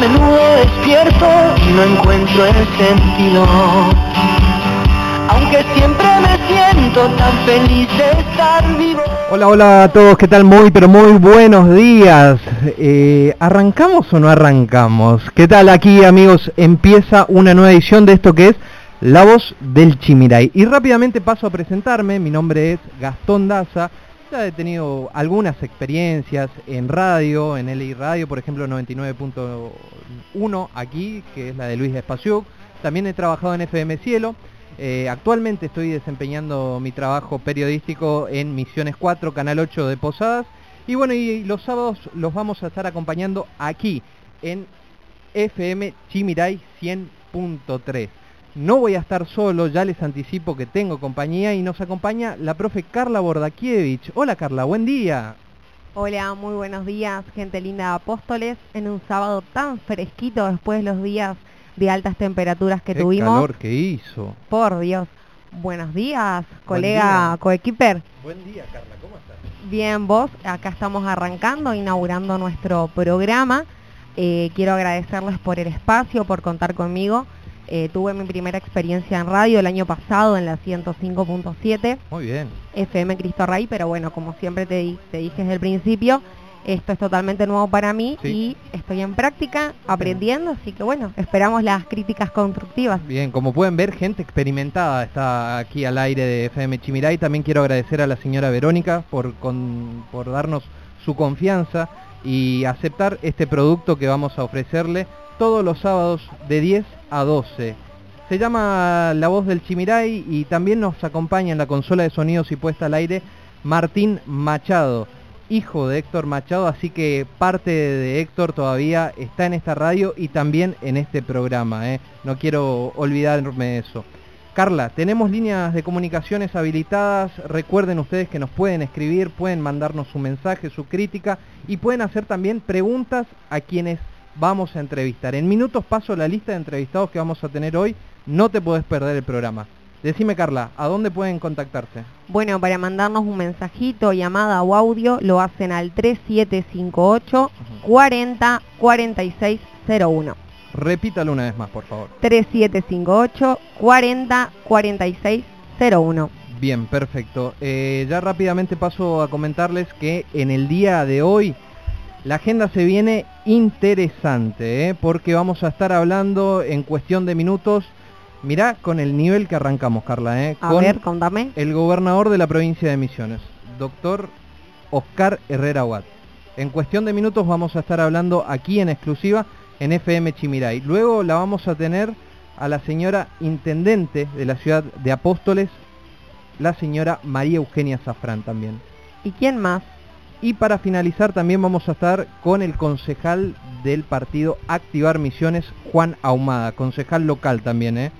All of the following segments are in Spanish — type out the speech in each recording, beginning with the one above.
menudo despierto y no encuentro el sentido. Aunque siempre me siento tan feliz de estar vivo. Hola, hola a todos, ¿qué tal? Muy, pero muy buenos días. Eh, ¿Arrancamos o no arrancamos? ¿Qué tal aquí amigos? Empieza una nueva edición de esto que es La Voz del Chimiray. Y rápidamente paso a presentarme, mi nombre es Gastón Daza. He tenido algunas experiencias en radio, en LI Radio, por ejemplo 99.1 aquí, que es la de Luis Espaciuc. También he trabajado en FM Cielo. Eh, actualmente estoy desempeñando mi trabajo periodístico en Misiones 4, Canal 8 de Posadas. Y bueno, y los sábados los vamos a estar acompañando aquí en FM Chimiray 100.3. No voy a estar solo, ya les anticipo que tengo compañía y nos acompaña la profe Carla Bordakiewicz. Hola Carla, buen día. Hola, muy buenos días, gente linda de Apóstoles, en un sábado tan fresquito después de los días de altas temperaturas que Qué tuvimos. calor que hizo. Por Dios. Buenos días, colega coequiper. Buen día Carla, ¿cómo estás? Bien, vos, acá estamos arrancando, inaugurando nuestro programa. Eh, quiero agradecerles por el espacio, por contar conmigo. Eh, tuve mi primera experiencia en radio el año pasado en la 105.7 Muy bien. FM Cristo Rey, pero bueno, como siempre te, di- te dije desde el principio, esto es totalmente nuevo para mí Sí. y estoy en práctica, aprendiendo, así que bueno, esperamos las críticas constructivas. Bien, como pueden ver, gente experimentada está aquí al aire de FM Chimiray. También quiero agradecer a la señora Verónica por, con- por darnos su confianza y aceptar este producto que vamos a ofrecerle todos los sábados de 10 a 12. Se llama La Voz del Chimiray y también nos acompaña en la consola de sonidos y puesta al aire Martín Machado, hijo de Héctor Machado, así que parte de Héctor todavía está en esta radio y también en este programa. ¿eh? No quiero olvidarme de eso. Carla, tenemos líneas de comunicaciones habilitadas. Recuerden ustedes que nos pueden escribir, pueden mandarnos su mensaje, su crítica y pueden hacer también preguntas a quienes vamos a entrevistar. En minutos paso la lista de entrevistados que vamos a tener hoy. No te podés perder el programa. Decime, Carla, ¿a dónde pueden contactarse? Bueno, para mandarnos un mensajito, llamada o audio, lo hacen al 3758 40 46 01. Repítalo una vez más, por favor. 3758 40 46 01. Bien, perfecto. Eh, ya rápidamente paso a comentarles que en el día de hoy la agenda se viene interesante, ¿eh? porque vamos a estar hablando en cuestión de minutos, mirá con el nivel que arrancamos, Carla, ¿eh? A con ver, contame. el gobernador de la provincia de Misiones, doctor Oscar Herrera Watt. En cuestión de minutos vamos a estar hablando aquí en exclusiva en FM Chimiray. Luego la vamos a tener a la señora intendente de la ciudad de Apóstoles, la señora María Eugenia Zafrán también. ¿Y quién más? Y para finalizar también vamos a estar con el concejal del partido Activar Misiones, Juan Ahumada, concejal local también, ¿eh?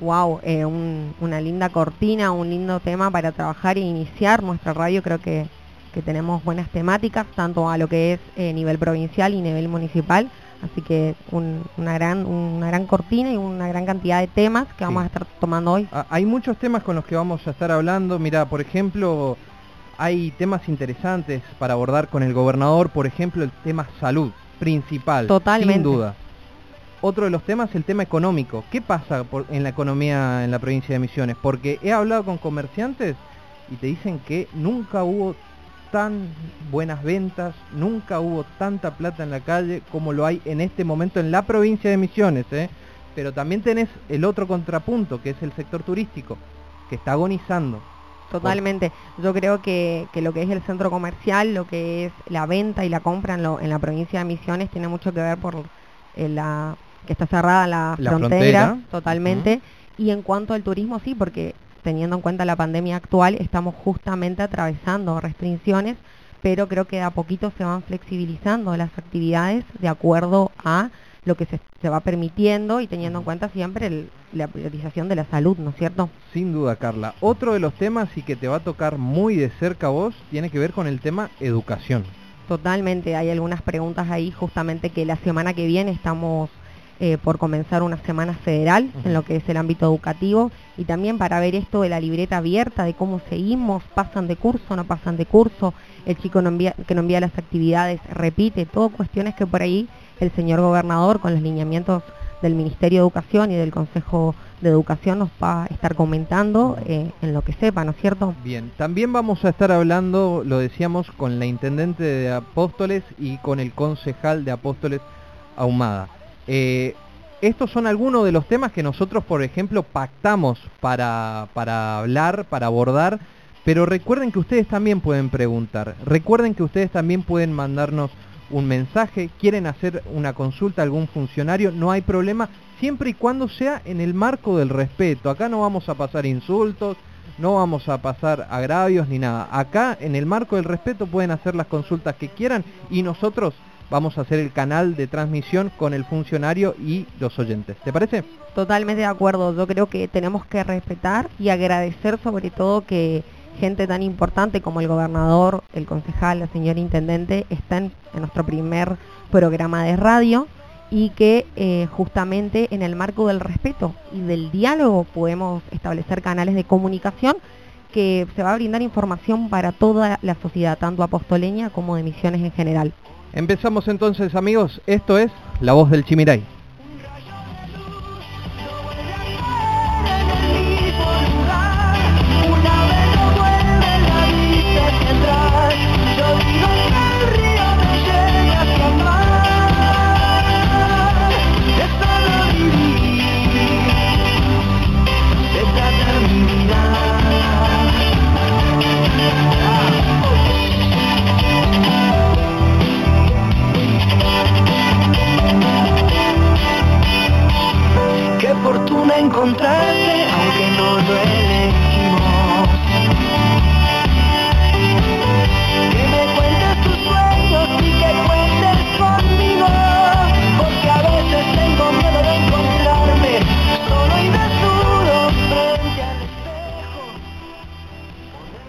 Wow, eh, un- una linda cortina, un lindo tema para trabajar e iniciar nuestra radio. Creo que, que tenemos buenas temáticas, tanto a lo que es eh, nivel provincial y nivel municipal. Así que un- una, gran, una gran cortina y una gran cantidad de temas que vamos Sí. a estar tomando hoy. Ah, Hay muchos temas con los que vamos a estar hablando. Mira, por ejemplo, hay temas interesantes para abordar con el gobernador. Por ejemplo, el tema salud, principal. Totalmente. Sin duda. Otro de los temas, el tema económico. ¿Qué pasa por- en la economía en la provincia de Misiones? Porque he hablado con comerciantes y te dicen que nunca hubo tan buenas ventas, nunca hubo tanta plata en la calle como lo hay en este momento en la provincia de Misiones, ¿eh? Pero también tenés el otro contrapunto, que es el sector turístico, que está agonizando. Totalmente. Yo creo que, que lo que es el centro comercial, lo que es la venta y la compra en, lo- en la provincia de Misiones tiene mucho que ver por eh, la que está cerrada la, La frontera, frontera. totalmente. Y en cuanto al turismo, sí, porque teniendo en cuenta la pandemia actual, estamos justamente atravesando restricciones, pero creo que de a poquito se van flexibilizando las actividades de acuerdo a lo que se, se va permitiendo y teniendo en cuenta siempre el- la priorización de la salud, ¿no es cierto? Sin duda, Carla. Otro de los temas y que te va a tocar muy de cerca a vos tiene que ver con el tema educación. Totalmente, hay algunas preguntas ahí justamente que la semana que viene estamos eh, por comenzar una semana federal en lo que es el ámbito educativo y también para ver esto de la libreta abierta, de cómo seguimos, pasan de curso, no pasan de curso, el chico no envía, que no envía las actividades repite, todo cuestiones que por ahí el señor gobernador con los lineamientos del Ministerio de Educación y del Consejo de Educación nos va a estar comentando eh, en lo que sepa, ¿no es cierto? Bien, también vamos a estar hablando, lo decíamos, con la Intendente de Apóstoles y con el concejal de Apóstoles Ahumada. Eh, estos son algunos de los temas que nosotros, por ejemplo, pactamos para, para hablar, para abordar, pero recuerden que ustedes también pueden preguntar, recuerden que ustedes también pueden mandarnos un mensaje, quieren hacer una consulta a algún funcionario, no hay problema, siempre y cuando sea en el marco del respeto. Acá no vamos a pasar insultos, no vamos a pasar agravios ni nada. Acá en el marco del respeto pueden hacer las consultas que quieran y nosotros vamos a hacer el canal de transmisión con el funcionario y los oyentes. ¿Te parece? Totalmente de acuerdo. Yo creo que tenemos que respetar y agradecer sobre todo que gente tan importante como el gobernador, el concejal, la señora intendente están en nuestro primer programa de radio y que eh, justamente en el marco del respeto y del diálogo podemos establecer canales de comunicación que se va a brindar información para toda la sociedad, tanto apostoleña como de misiones en general. Empezamos entonces amigos, esto es La Voz del Chimiray.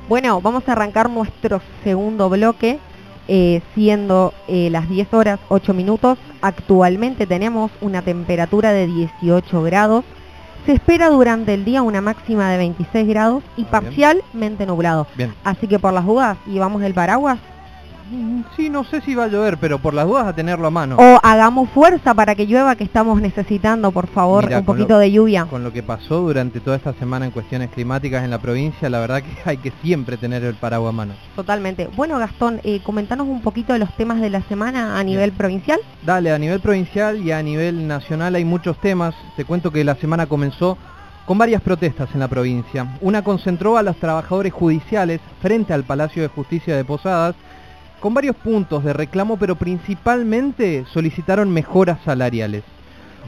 Bueno, vamos a arrancar nuestro segundo bloque. Eh, siendo eh, las 10 horas 8 minutos. Actualmente tenemos una temperatura de 18 grados. Se espera durante el día una máxima de 26 grados y Ah, bien. parcialmente nublado. Bien. Así que por las dudas, llevamos el paraguas Sí, no sé si va a llover, pero por las dudas a tenerlo a mano. o hagamos fuerza para que llueva, que estamos necesitando, por favor, un poquito lo- de lluvia. Con lo que pasó durante toda esta semana en cuestiones climáticas en la provincia, la verdad que hay que siempre tener el paraguas a mano. Totalmente. Bueno, Gastón, eh, comentanos un poquito de los temas de la semana a nivel provincial. Dale, a nivel provincial y a nivel nacional hay muchos temas. Te cuento que la semana comenzó con varias protestas en la provincia. Una concentró a los trabajadores judiciales frente al Palacio de Justicia de Posadas con varios puntos de reclamo, pero principalmente solicitaron mejoras salariales.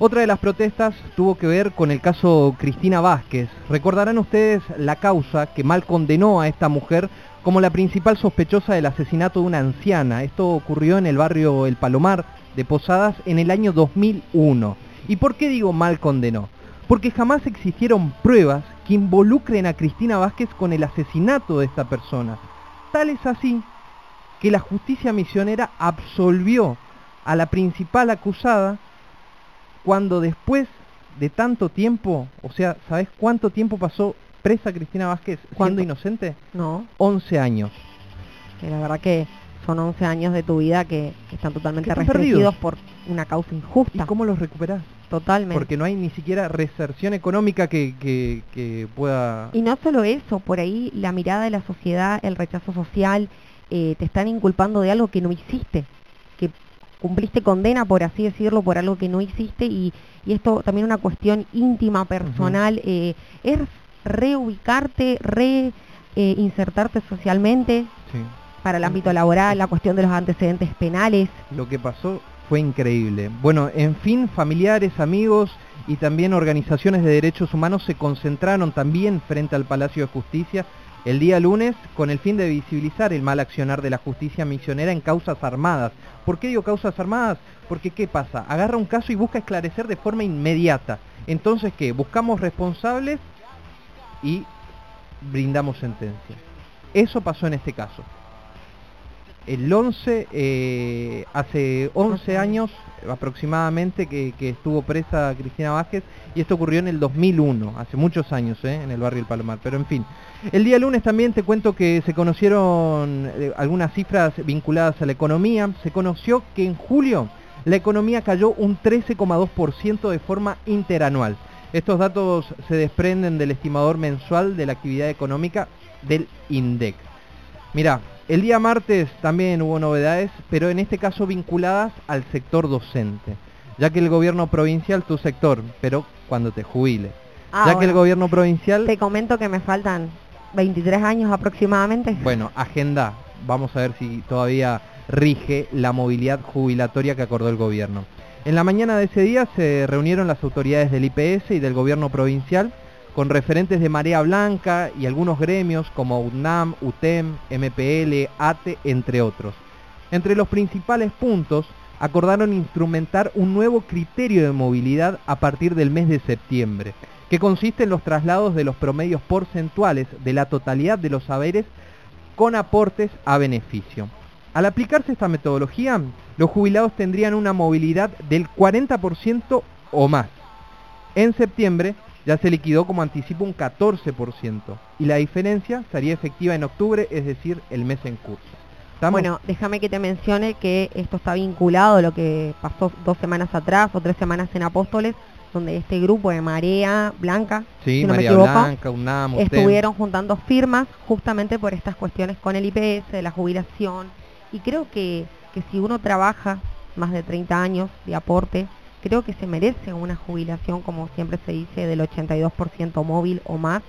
Otra de las protestas tuvo que ver con el caso Cristina Vázquez. Recordarán ustedes la causa que mal condenó a esta mujer como la principal sospechosa del asesinato de una anciana. Esto ocurrió en el barrio El Palomar de Posadas en el año 2001. ¿Y por qué digo mal condenó? Porque jamás existieron pruebas que involucren a Cristina Vázquez con el asesinato de esta persona. Tal es así que la justicia misionera absolvió a la principal acusada cuando después de tanto tiempo, o sea, ¿sabes cuánto tiempo pasó presa Cristina Vázquez siendo ¿Cuánto? inocente? No, 11 años. que la verdad que son 11 años de tu vida que, que están totalmente están restringidos perdidos. por una causa ¿Y injusta. cómo los recuperás? Totalmente. Porque no hay ni siquiera reserción económica que, que, que pueda... Y no solo eso, por ahí la mirada de la sociedad, el rechazo social, eh, te están inculpando de algo que no hiciste, que cumpliste condena, por así decirlo, por algo que no hiciste y, y esto también una cuestión íntima, personal, eh, es reubicarte, reinsertarte socialmente Sí. para el ámbito laboral, la cuestión de los antecedentes penales. Lo que pasó fue increíble. Bueno, en fin, familiares, amigos y también organizaciones de derechos humanos se concentraron también frente al Palacio de Justicia el día lunes con el fin de visibilizar el mal accionar de la justicia misionera en causas armadas. ¿Por qué digo causas armadas? Porque ¿qué pasa? Agarra un caso y busca esclarecer de forma inmediata. Entonces, ¿qué? Buscamos responsables y brindamos sentencia. Eso pasó en este caso. El 11, eh, hace 11 años aproximadamente que, estuvo presa Cristina Vázquez y esto ocurrió en el 2001, hace muchos años eh, en el barrio El Palomar. Pero en fin, el día lunes también te cuento que se conocieron eh, algunas cifras vinculadas a la economía. Se conoció que en julio la economía cayó un 13,2% de forma interanual. Estos datos se desprenden del estimador mensual de la actividad económica del INDEC. Mira, el día martes también hubo novedades, pero en este caso vinculadas al sector docente, ya que el gobierno provincial, tu sector, pero cuando te jubile, Ah, ya que el gobierno provincial, Te comento que me faltan 23 años aproximadamente. bueno, agenda, vamos a ver si todavía rige la movilidad jubilatoria que acordó el gobierno. En la mañana de ese día se reunieron las autoridades del IPS y del gobierno provincial con referentes de Marea Blanca y algunos gremios como UNAM, UTEM, MPL, ATE, entre otros. Entre los principales puntos, acordaron instrumentar un nuevo criterio de movilidad a partir del mes de septiembre, que consiste en los traslados de los promedios porcentuales de la totalidad de los saberes con aportes a beneficio. Al aplicarse esta metodología, los jubilados tendrían una movilidad del 40% o más. En septiembre ya se liquidó como anticipo un 14% y la diferencia sería efectiva en octubre, es decir, el mes en curso. ¿Estamos? Bueno, déjame que te mencione que esto está vinculado a lo que pasó dos semanas atrás o tres semanas en Apóstoles, donde este grupo de Marea Blanca, sí, si no María me equivoco, Blanca, UNAM, UTEM. estuvieron juntando firmas justamente por estas cuestiones con el IPS, de la jubilación. Y creo que, que si uno trabaja más de 30 años de aporte, creo que se merece una jubilación, como siempre se dice, del 82% móvil o más.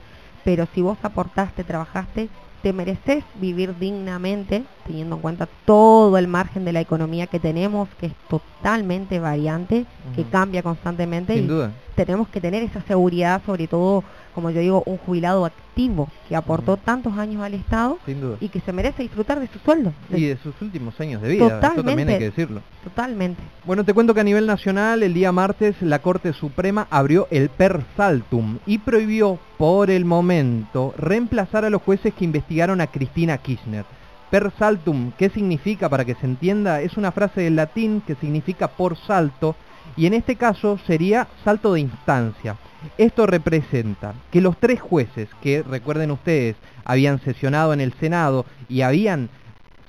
Pero si vos aportaste, trabajaste, te mereces vivir dignamente, teniendo en cuenta todo el margen de la economía que tenemos, que es totalmente variante, que cambia constantemente Sin y duda. tenemos que tener esa seguridad, sobre todo, como yo digo, un jubilado activo que aportó tantos años al Estado y que se merece disfrutar de su sueldo. De- Y de sus últimos años de vida, eso también Totalmente. hay que decirlo. Totalmente. Bueno, te cuento que a nivel nacional, el día martes, la Corte Suprema abrió el per saltum y prohibió, por el momento, reemplazar a los jueces que investigaron a Cristina Kirchner. Per saltum, ¿qué significa para que se entienda? Es una frase del latín que significa por salto y en este caso sería salto de instancia. Esto representa que los tres jueces que, recuerden ustedes, habían sesionado en el Senado y habían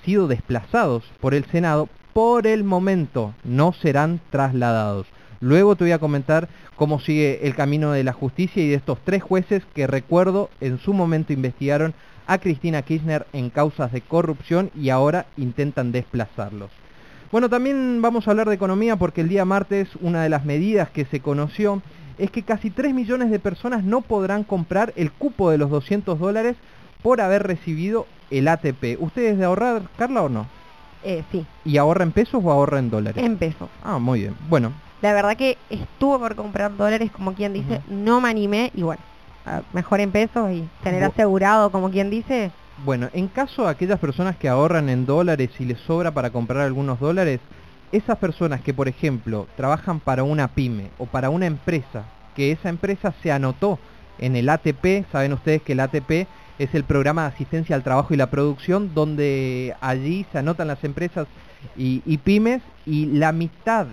sido desplazados por el Senado, por el momento no serán trasladados. Luego te voy a comentar cómo sigue el camino de la justicia y de estos tres jueces que recuerdo en su momento investigaron a Cristina Kirchner en causas de corrupción y ahora intentan desplazarlos. Bueno, también vamos a hablar de economía porque el día martes una de las medidas que se conoció es que casi 3 millones de personas no podrán comprar el cupo de los 200 dólares por haber recibido el ATP. ¿Ustedes de ahorrar, Carla, o no? Eh, sí, ¿Y ahorra en pesos o ahorra en dólares? en pesos. Ah, muy bien. Bueno, La verdad que estuve por comprar dólares, como quien dice, no me animé y bueno, mejor en pesos y tener asegurado, como quien dice, bueno, en caso de aquellas personas que ahorran en dólares y les sobra para comprar algunos dólares, esas personas que, por ejemplo, trabajan para una pyme o para una empresa, que esa empresa se anotó en el ATP, saben ustedes que el ATP es el programa de asistencia al trabajo y la producción, donde allí se anotan las empresas y, pymes y la mitad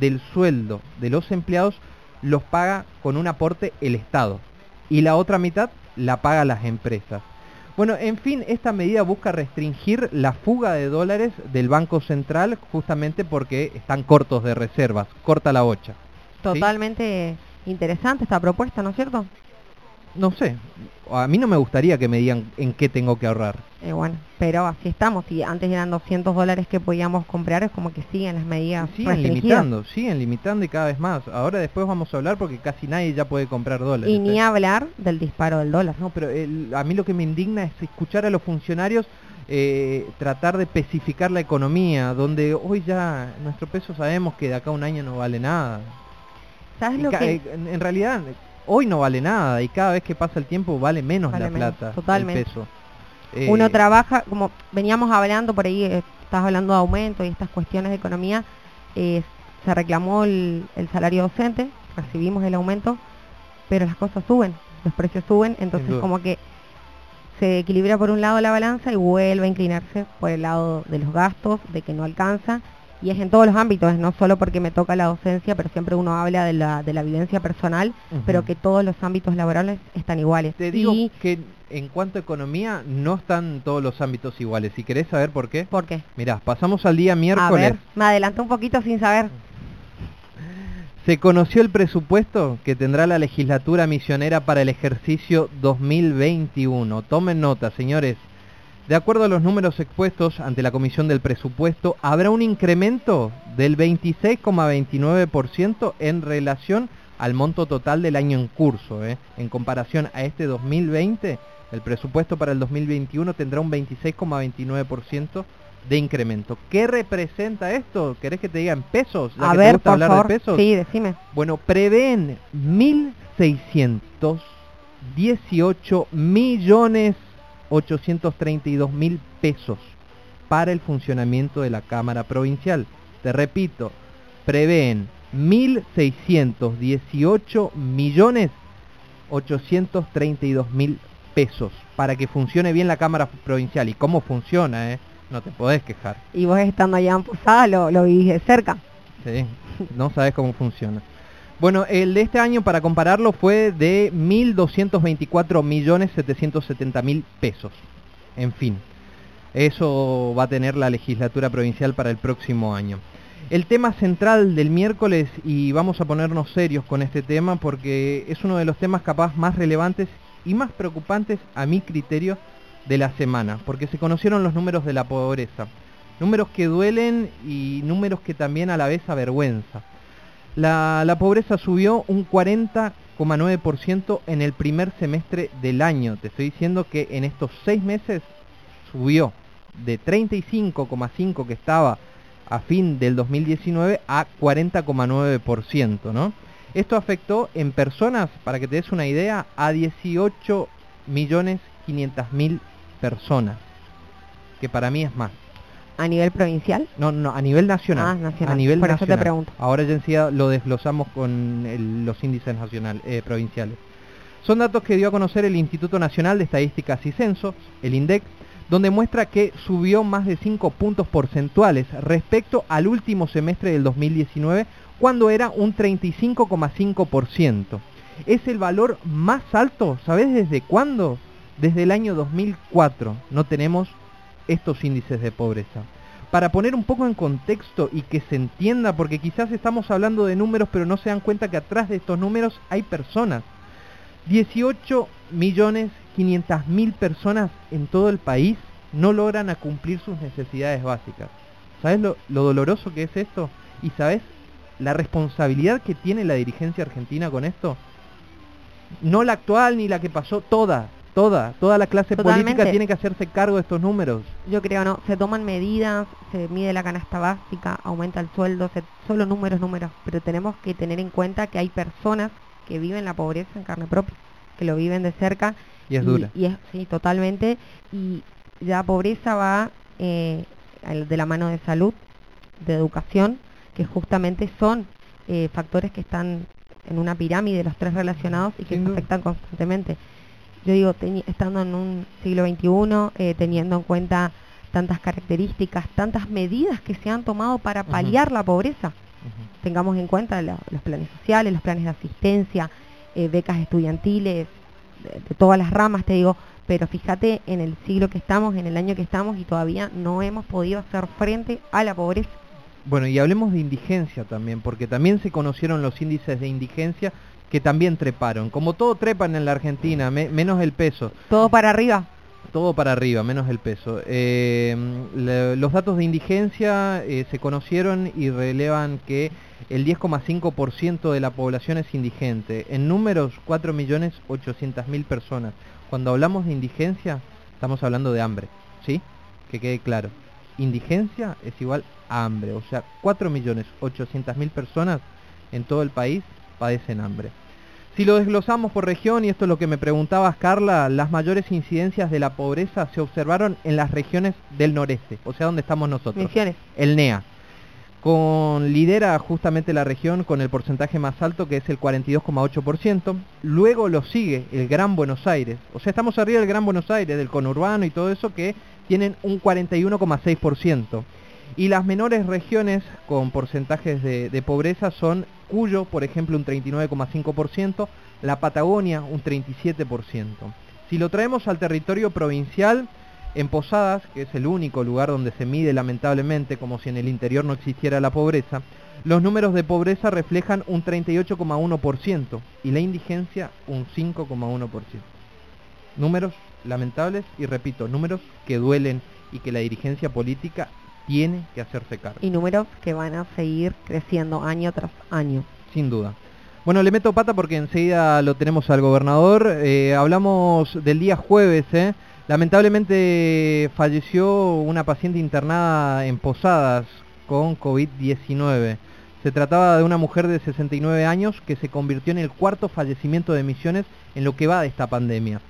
del sueldo de los empleados los paga con un aporte el Estado y la otra mitad la paga las empresas. Bueno, en fin, esta medida busca restringir la fuga de dólares del Banco Central justamente porque están cortos de reservas, corta la bocha. totalmente interesante esta propuesta, ¿no es cierto? No sé, a mí no me gustaría que me digan en qué tengo que ahorrar. Eh, bueno, pero así estamos. Y antes eran 200 dólares que podíamos comprar, es como que siguen las medidas Siguen restringidas. limitando, siguen limitando y cada vez más. Ahora después vamos a hablar porque casi nadie ya puede comprar dólares. Y ni hablar del disparo del dólar. No, pero el- a mí lo que me indigna es escuchar a los funcionarios eh, tratar de especificar la economía, donde hoy ya nuestro peso sabemos que de acá a un año no vale nada. ¿Sabes lo que...? eh, en, en realidad, hoy no vale nada y cada vez que pasa el tiempo vale menos Vale la menos, plata, totalmente. el peso. Eh, Uno trabaja, como veníamos hablando por ahí, eh, estás hablando de aumento y estas cuestiones de economía, eh, se reclamó el, el salario docente, recibimos el aumento, pero las cosas suben, los precios suben, entonces como que se equilibra por un lado la balanza y vuelve a inclinarse por el lado de los gastos, de que no alcanza, y es en todos los ámbitos, no solo porque me toca la docencia, pero siempre uno habla de la, de la vivencia personal, pero que todos los ámbitos laborales están iguales. Te digo Y- que en cuanto a economía no están todos los ámbitos iguales. Si querés saber por qué, ¿Por qué? mirá, pasamos al día A miércoles. ver, me adelanto un poquito sin saber. Se conoció el presupuesto que tendrá la legislatura misionera para el ejercicio 2021. Tomen nota, señores. De acuerdo a los números expuestos ante la Comisión del Presupuesto, habrá un incremento del 26,29% en relación al monto total del año en curso. ¿eh? En comparación a este 2020, el presupuesto para el 2021 tendrá un 26,29% de incremento. ¿Qué representa esto? ¿Querés que te diga en pesos? Ya A que te ver, gusta por hablar favor. de pesos. Sí, decime. Bueno, prevén 1.618 millones 832 mil pesos para el funcionamiento de la Cámara Provincial. Te repito, prevén 1.618 millones 832 mil pesos para que funcione bien la Cámara Provincial. ¿Y cómo funciona? Eh? No te podés quejar. Y vos estando allá en Posada lo, lo vivís de cerca. Sí, no sabes cómo funciona. Bueno, el de este año, para compararlo, fue de 1.224 millones 770 mil pesos. En fin, eso va a tener la legislatura provincial para el próximo año. El tema central del miércoles, y vamos a ponernos serios con este tema, porque es uno de los temas capaz más relevantes y más preocupantes a mi criterio de la semana, porque se conocieron los números de la pobreza. Números que duelen y números que también a la vez avergüenza. La, pobreza subió un 40,9% en el primer semestre del año. Te estoy diciendo que en estos seis meses subió de 35,5 que estaba a fin del 2019 a 40,9%, ¿no? Esto afectó en personas, para que te des una idea, a 18 millones 500 mil personas, que para mí es más. A nivel provincial. No, no, a nivel nacional. Ah, nacional. A nivel Por eso te nacional. pregunto. Ahora ya enseguida lo desglosamos con el- los índices nacional, eh, provinciales. Son datos que dio a conocer el Instituto Nacional de Estadísticas y Censo, el INDEC, donde muestra que subió más de 5 puntos porcentuales respecto al último semestre del 2019, cuando era un 35,5%. Es el valor más alto, ¿sabes desde cuándo? Desde el año 2004 no tenemos estos índices de pobreza. Para poner un poco en contexto y que se entienda, porque quizás estamos hablando de números, pero no se dan cuenta que atrás de estos números hay personas. 18 millones 500 mil personas en todo el país no logran a cumplir sus necesidades básicas. ¿Sabes lo, lo doloroso que es esto? ¿Y sabes la responsabilidad que tiene la dirigencia argentina con esto? No la actual ni la que pasó, toda, toda, toda la clase política tiene que hacerse cargo de estos números. Yo creo no, se toman medidas, se mide la canasta básica, aumenta el sueldo, se- solo números, números, pero tenemos que tener en cuenta que hay personas que viven la pobreza en carne propia, que lo viven de cerca Y es dura. Y es, sí, totalmente. Y la pobreza va eh, de la mano de salud, de educación, que justamente son eh, factores que están en una pirámide, los tres relacionados, y que se afectan constantemente. Yo digo, estando en un siglo XXI, eh, teniendo en cuenta tantas características, tantas medidas que se han tomado para paliar la pobreza, tengamos en cuenta la- los planes sociales, los planes de asistencia, eh, becas estudiantiles, de, de todas las ramas, te digo, pero fíjate en el siglo que estamos, en el año que estamos y todavía no hemos podido hacer frente a la pobreza. Bueno, y hablemos de indigencia también, porque también se conocieron los índices de indigencia que también treparon. Como todo trepan en la Argentina, me- menos el peso. Todo para arriba. Todo para arriba, menos el peso. Eh, le- los datos de indigencia eh, se conocieron y relevan que el 10,5% de la población es indigente. En números, 4.800.000 personas. Cuando hablamos de indigencia, estamos hablando de hambre, ¿sí? Que quede claro. Indigencia es igual a hambre. O sea, 4.800.000 personas en todo el país padecen hambre. Si lo desglosamos por región, y esto es lo que me preguntabas, Carla, las mayores incidencias de la pobreza se observaron en las regiones del noreste, o sea, donde estamos nosotros. Misiones. El NEA. Con, lidera justamente la región con el porcentaje más alto que es el 42,8%. Luego lo sigue el Gran Buenos Aires. O sea, estamos arriba del Gran Buenos Aires, del conurbano y todo eso que tienen un 41,6%. Y las menores regiones con porcentajes de, pobreza son Cuyo, por ejemplo, un 39,5%, la Patagonia un 37%. Si lo traemos al territorio provincial, en Posadas, que es el único lugar donde se mide lamentablemente como si en el interior no existiera la pobreza, los números de pobreza reflejan un 38,1% y la indigencia un 5,1%. Números lamentables y repito, números que duelen y que la dirigencia política tiene que hacerse cargo. Y números que van a seguir creciendo año tras año. Sin duda. Bueno, le meto pata porque enseguida lo tenemos al gobernador. Eh, hablamos del día jueves, ¿eh? Lamentablemente falleció una paciente internada en Posadas con COVID-19. Se trataba de una mujer de 69 años que se convirtió en el cuarto fallecimiento de Misiones en lo que va de esta pandemia.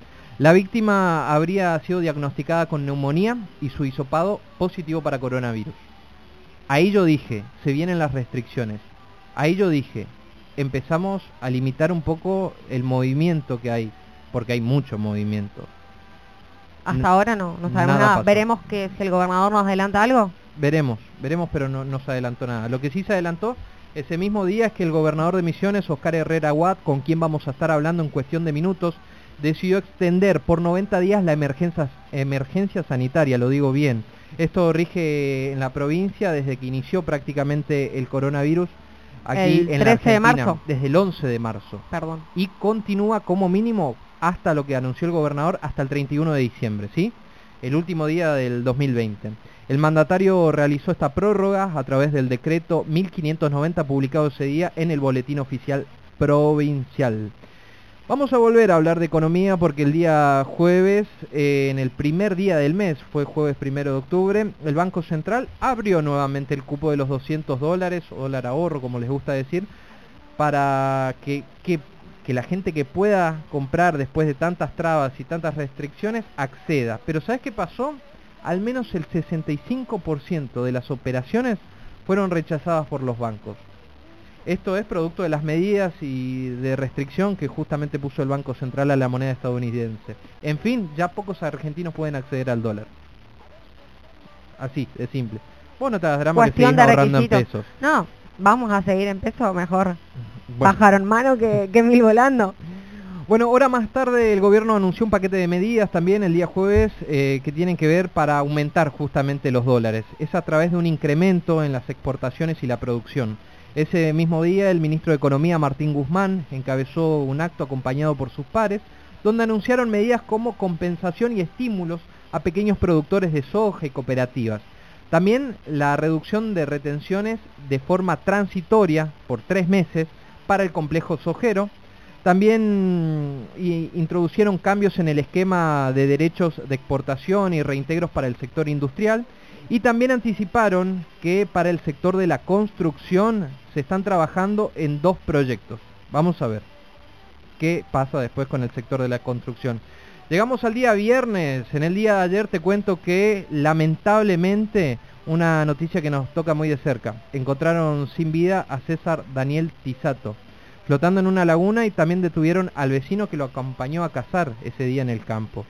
La víctima habría sido diagnosticada con neumonía y su hisopado positivo para coronavirus. Ahí yo dije, se vienen las restricciones. Ahí yo dije, empezamos a limitar un poco el movimiento que hay, porque hay mucho movimiento. Hasta ahora no, no sabemos nada. Veremos que si el gobernador nos adelanta algo. Veremos, veremos, pero no, no se adelantó nada. Lo que sí se adelantó ese mismo día es que el gobernador de Misiones, Oscar Herrera Watt, con quien vamos a estar hablando en cuestión de minutos, decidió extender por 90 días la emergencia, emergencia sanitaria, lo digo bien. Esto rige en la provincia desde que inició prácticamente el coronavirus aquí El en la 13 de Argentina, marzo. desde el 11 de marzo. Perdón. Y continúa como mínimo hasta lo que anunció el gobernador hasta el 31 de diciembre, ¿sí? El último día del 2020. El mandatario realizó esta prórroga a través del decreto 1590 publicado ese día en el Boletín Oficial Provincial. Vamos a volver a hablar de economía porque el día jueves, eh, en el primer día del mes, fue jueves primero de octubre, el Banco Central abrió nuevamente el cupo de los 200 dólares, o dólar ahorro como les gusta decir, para que, que, que la gente que pueda comprar después de tantas trabas y tantas restricciones acceda. Pero ¿sabes qué pasó? Al menos el 65% de las operaciones fueron rechazadas por los bancos. Esto es producto de las medidas y de restricción que justamente puso el Banco Central a la moneda estadounidense. En fin, ya pocos argentinos pueden acceder al dólar. Así, de simple. Vos no te das drama que Cuestión seguís de ahorrando en pesos. No, vamos a seguir en peso, mejor Bueno. en mano que, que mil volando. Bueno, hora más tarde el gobierno anunció un paquete de medidas también el día jueves eh, que tienen que ver para aumentar justamente los dólares. Es a través de un incremento en las exportaciones y la producción. Ese mismo día el ministro de Economía Martín Guzmán encabezó un acto acompañado por sus pares donde anunciaron medidas como compensación y estímulos a pequeños productores de soja y cooperativas. También la reducción de retenciones de forma transitoria por tres meses para el complejo sojero. También introducieron cambios en el esquema de derechos de exportación y reintegros para el sector industrial. Y también anticiparon que para el sector de la construcción se están trabajando en dos proyectos. Vamos a ver qué pasa después con el sector de la construcción. Llegamos al día viernes. En el día de ayer te cuento que lamentablemente una noticia que nos toca muy de cerca. Encontraron sin vida a César Daniel Tisato, flotando en una laguna y también detuvieron al vecino que lo acompañó a cazar ese día en el campo.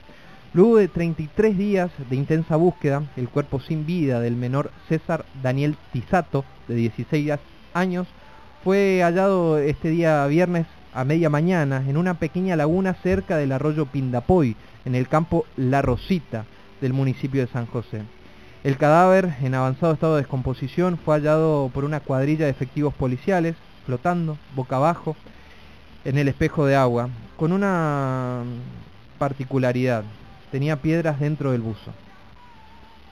Luego de 33 días de intensa búsqueda, el cuerpo sin vida del menor César Daniel Tisato, de 16 años, fue hallado este día viernes a media mañana en una pequeña laguna cerca del arroyo Pindapoy, en el campo La Rosita del municipio de San José. El cadáver, en avanzado estado de descomposición, fue hallado por una cuadrilla de efectivos policiales, flotando, boca abajo, en el espejo de agua, con una particularidad. Tenía piedras dentro del buzo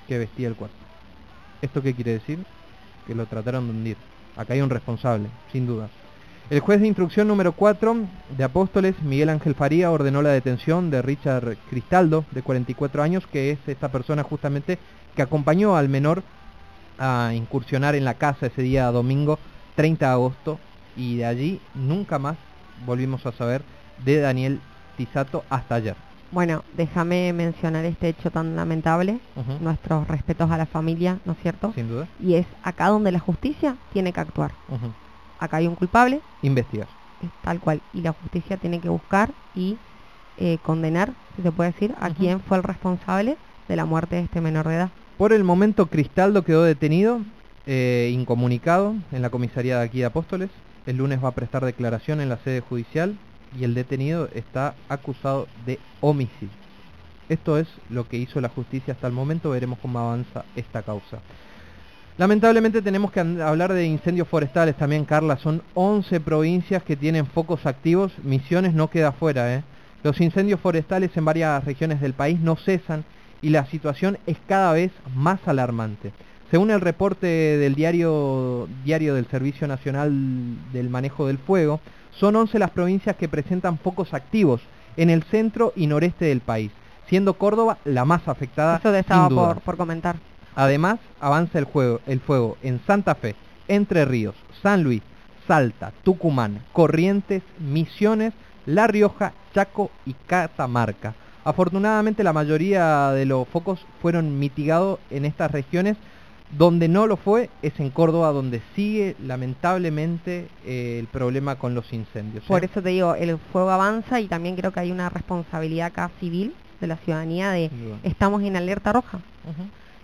que vestía el cuerpo. ¿Esto qué quiere decir? Que lo trataron de hundir. Acá hay un responsable, sin duda. El juez de instrucción número 4 de Apóstoles, Miguel Ángel Faría, ordenó la detención de Richard Cristaldo, de 44 años, que es esta persona justamente que acompañó al menor a incursionar en la casa ese día domingo 30 de agosto y de allí nunca más volvimos a saber de Daniel Tisato hasta ayer. Bueno, déjame mencionar este hecho tan lamentable. Nuestros respetos a la familia, ¿no es cierto? Sin duda. Y es acá donde la justicia tiene que actuar. Acá hay un culpable, Investigar. es tal cual, y la justicia tiene que buscar y eh, condenar, si se puede decir, a quién fue el responsable de la muerte de este menor de edad. Por el momento Cristaldo quedó detenido, eh, incomunicado en la comisaría de aquí de Apóstoles. El lunes va a prestar declaración en la sede judicial y el detenido está acusado de homicidio. Esto es lo que hizo la justicia hasta el momento, veremos cómo avanza esta causa. Lamentablemente tenemos que hablar de incendios forestales también, Carla. Son 11 provincias que tienen focos activos. Misiones no queda fuera. ¿eh? Los incendios forestales en varias regiones del país no cesan y la situación es cada vez más alarmante. Según el reporte del diario, diario del Servicio Nacional del Manejo del Fuego, son 11 las provincias que presentan focos activos en el centro y noreste del país, siendo Córdoba la más afectada. Eso te estaba por, por comentar. Además, avanza el, juego, el fuego en Santa Fe, Entre Ríos, San Luis, Salta, Tucumán, Corrientes, Misiones, La Rioja, Chaco y Catamarca. Afortunadamente la mayoría de los focos fueron mitigados en estas regiones donde no lo fue es en Córdoba, donde sigue lamentablemente eh, el problema con los incendios. Por eso te digo, el fuego avanza y también creo que hay una responsabilidad acá civil de la ciudadanía de estamos en alerta roja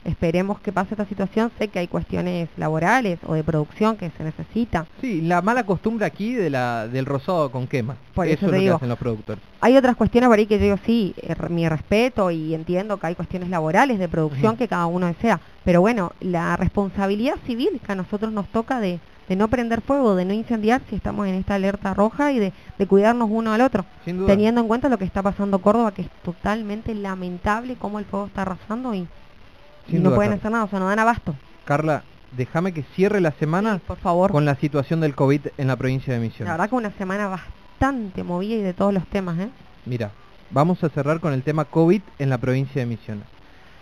esperemos que pase esta situación. Sé que hay cuestiones laborales o de producción que se necesita. Sí, la mala costumbre aquí de la, del rosado con quema. Por eso, es lo que hacen los productores. Hay otras cuestiones por ahí que yo digo, sí, eh, mi respeto y entiendo que hay cuestiones laborales de producción que cada uno desea. Pero bueno, la responsabilidad civil que a nosotros nos toca de, de no prender fuego, de no incendiar si estamos en esta alerta roja y de, de cuidarnos uno al otro. Teniendo en cuenta lo que está pasando Córdoba, que es totalmente lamentable cómo el fuego está arrasando y no pueden hacer nada, o sea, no dan abasto. Carla, déjame que cierre la semana por favor. con la situación del COVID en la provincia de Misiones. La verdad que una semana bastante movida y de todos los temas, ¿eh? Mira, vamos a cerrar con el tema COVID en la provincia de Misiones.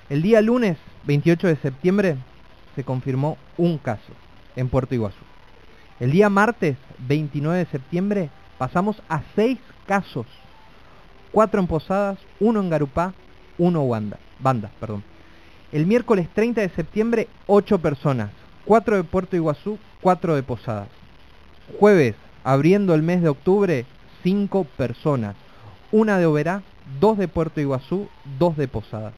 El día lunes 28 de septiembre se confirmó un caso en Puerto Iguazú. El día martes 29 de septiembre pasamos a seis casos. Cuatro en Posadas, uno en Garupá, uno Wanda, Banda, perdón. El miércoles 30 de septiembre, 8 personas. 4 de Puerto Iguazú, 4 de Posadas. Jueves, abriendo el mes de octubre, 5 personas. Una de Oberá, 2 de Puerto Iguazú, 2 de Posadas.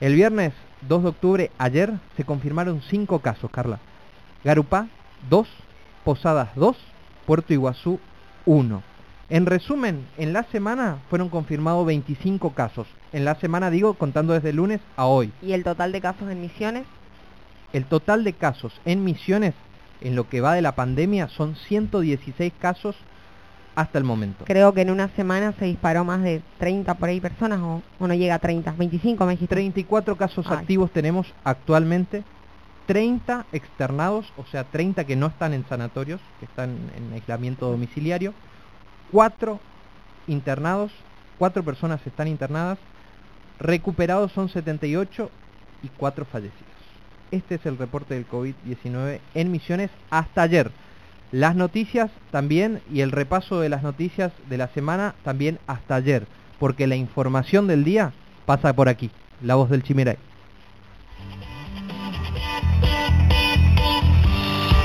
El viernes 2 de octubre, ayer, se confirmaron 5 casos, Carla. Garupá, 2. Posadas, 2. Puerto Iguazú, 1. En resumen, en la semana fueron confirmados 25 casos. En la semana digo, contando desde el lunes a hoy. ¿Y el total de casos en Misiones? El total de casos en Misiones, en lo que va de la pandemia, son 116 casos hasta el momento. Creo que en una semana se disparó más de 30 por ahí personas o, no llega a 30, 25 me dijiste. 34 casos activos tenemos actualmente, 30 externados, o sea 30 que no están en sanatorios, que están en aislamiento domiciliario cuatro internados, cuatro personas están internadas, recuperados son 78 y cuatro fallecidos. Este es el reporte del COVID-19 en Misiones hasta ayer. Las noticias también y el repaso de las noticias de la semana también hasta ayer, porque la información del día pasa por aquí, la voz del Chimeray.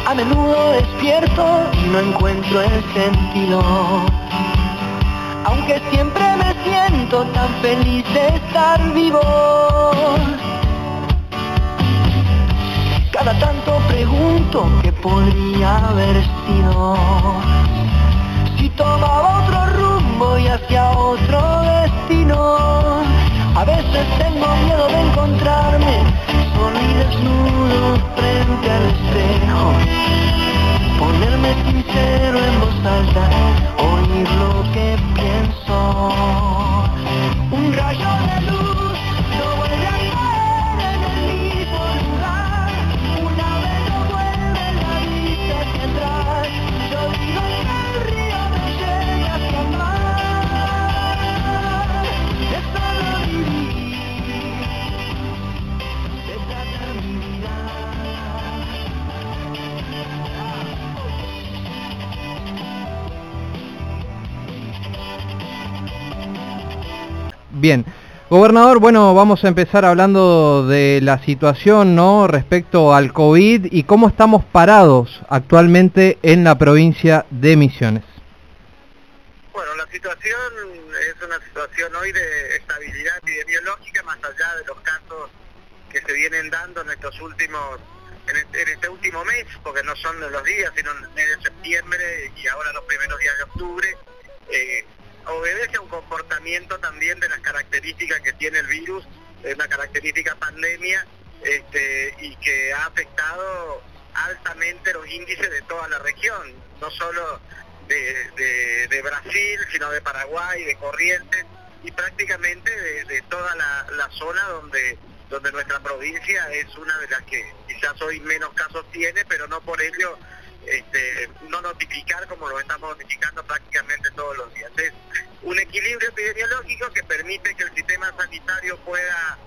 A menudo despierto y no encuentro el sentido. Aunque siempre me siento tan feliz de estar vivo. Cada tanto pregunto qué podría haber sido. Si tomaba otro rumbo y hacia otro destino. A veces tengo miedo de encontrarme solo y desnudo frente al espejo. Ponerme sincero en voz alta, oír lo que pienso. Un rayo Bien. Gobernador, bueno, vamos a empezar hablando de la situación, ¿no? Respecto al COVID y cómo estamos parados actualmente en la provincia de Misiones. Bueno, la situación es una situación hoy de estabilidad epidemiológica, más allá de los casos que se vienen dando en estos últimos en este, este último mes, porque no son los días, sino en el de septiembre y ahora los primeros días de octubre, eh, obedece a un comportamiento también de las características que tiene el virus, es una característica pandemia, este, y que ha afectado altamente los índices de toda la región, no solo de, de- Brasil, sino de Paraguay, de Corrientes y prácticamente de, de toda la, la zona donde, donde nuestra provincia es una de las que quizás hoy menos casos tiene, pero no por ello este, no notificar como lo estamos notificando prácticamente todos los días. Es un equilibrio epidemiológico que permite que el sistema sanitario pueda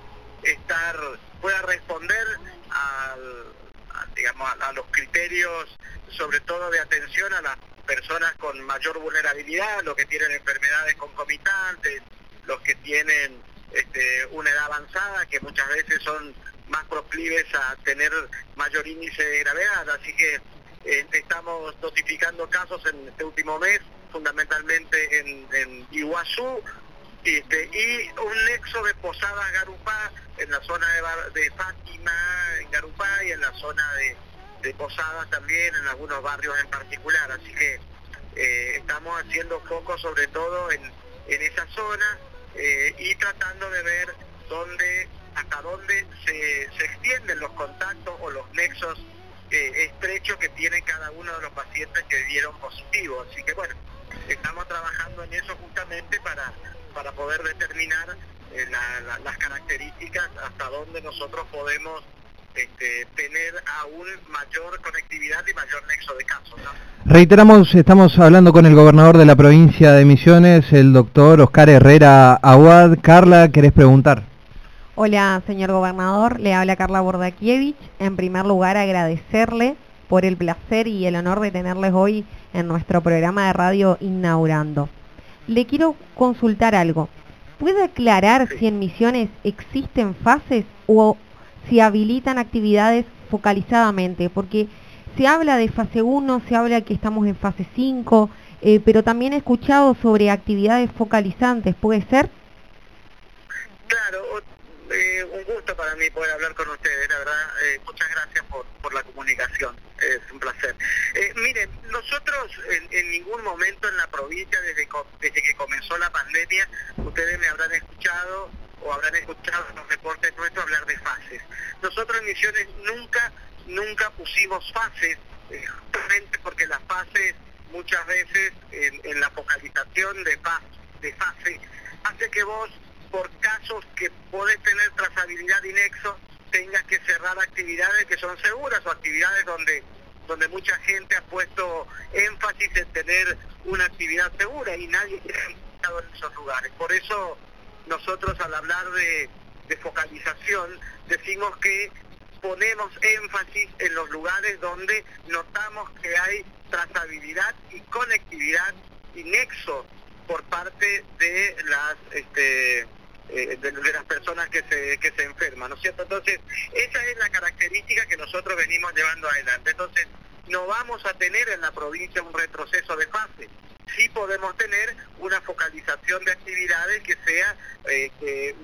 estar, pueda responder al, a, digamos, a, los criterios, sobre todo de atención a las personas con mayor vulnerabilidad, los que tienen enfermedades concomitantes, los que tienen este, una edad avanzada, que muchas veces son más proclives a tener mayor índice de gravedad. Así que estamos notificando casos en este último mes, fundamentalmente en, Iguazú, este, y un nexo de Posadas Garupá en la zona de Fátima, en Garupá y en la zona de, de Posadas también, en algunos barrios en particular. Así que eh, estamos haciendo foco sobre todo en, en esa zona eh, y tratando de ver dónde, hasta dónde se, se extienden los contactos o los nexos estrechos que tiene cada uno de los pacientes que dieron positivo. Así que bueno, estamos trabajando en eso justamente para, para poder determinar eh, la- la- las características hasta dónde nosotros podemos este, tener aún mayor conectividad y mayor nexo de casos. Reiteramos, estamos hablando con el gobernador de la provincia de Misiones, el doctor Oscar Herrera Aguad. Carla, ¿querés preguntar? Hola, señor gobernador. Le habla Carla Bordakiewicz. En primer lugar, agradecerle por el placer y el honor de tenerles hoy en nuestro programa de radio inaugurando. Le quiero consultar algo. ¿Puede aclarar si en Misiones existen fases o si habilitan actividades focalizadamente? Porque se habla de fase 1, se habla que estamos en fase 5, eh, pero también he escuchado sobre actividades focalizantes. ¿Puede ser? Claro, eh, un gusto para mí poder hablar con ustedes, la verdad, eh, muchas gracias por, por la comunicación, es un placer. Eh, miren, nosotros en, en ningún momento en la provincia, desde, desde que comenzó la pandemia, ustedes me habrán escuchado o habrán escuchado en los reportes nuestros hablar de fases. Nosotros en Misiones nunca, nunca pusimos fases, eh, justamente porque las fases muchas veces en, la focalización de, de fase hace que vos por casos que podés tener trazabilidad y nexo, tengas que cerrar actividades que son seguras o actividades donde donde mucha gente ha puesto énfasis en tener una actividad segura y nadie ha en esos lugares. Por eso nosotros al hablar de, de focalización decimos que ponemos énfasis en los lugares donde notamos que hay trazabilidad y conectividad y nexo por parte de las este, eh, de, las personas que se, que se enferman, ¿no es cierto? Entonces, esa es la característica que nosotros venimos llevando adelante. Entonces, no vamos a tener en la provincia un retroceso de fase. Sí podemos tener una focalización de actividades que sea eh, que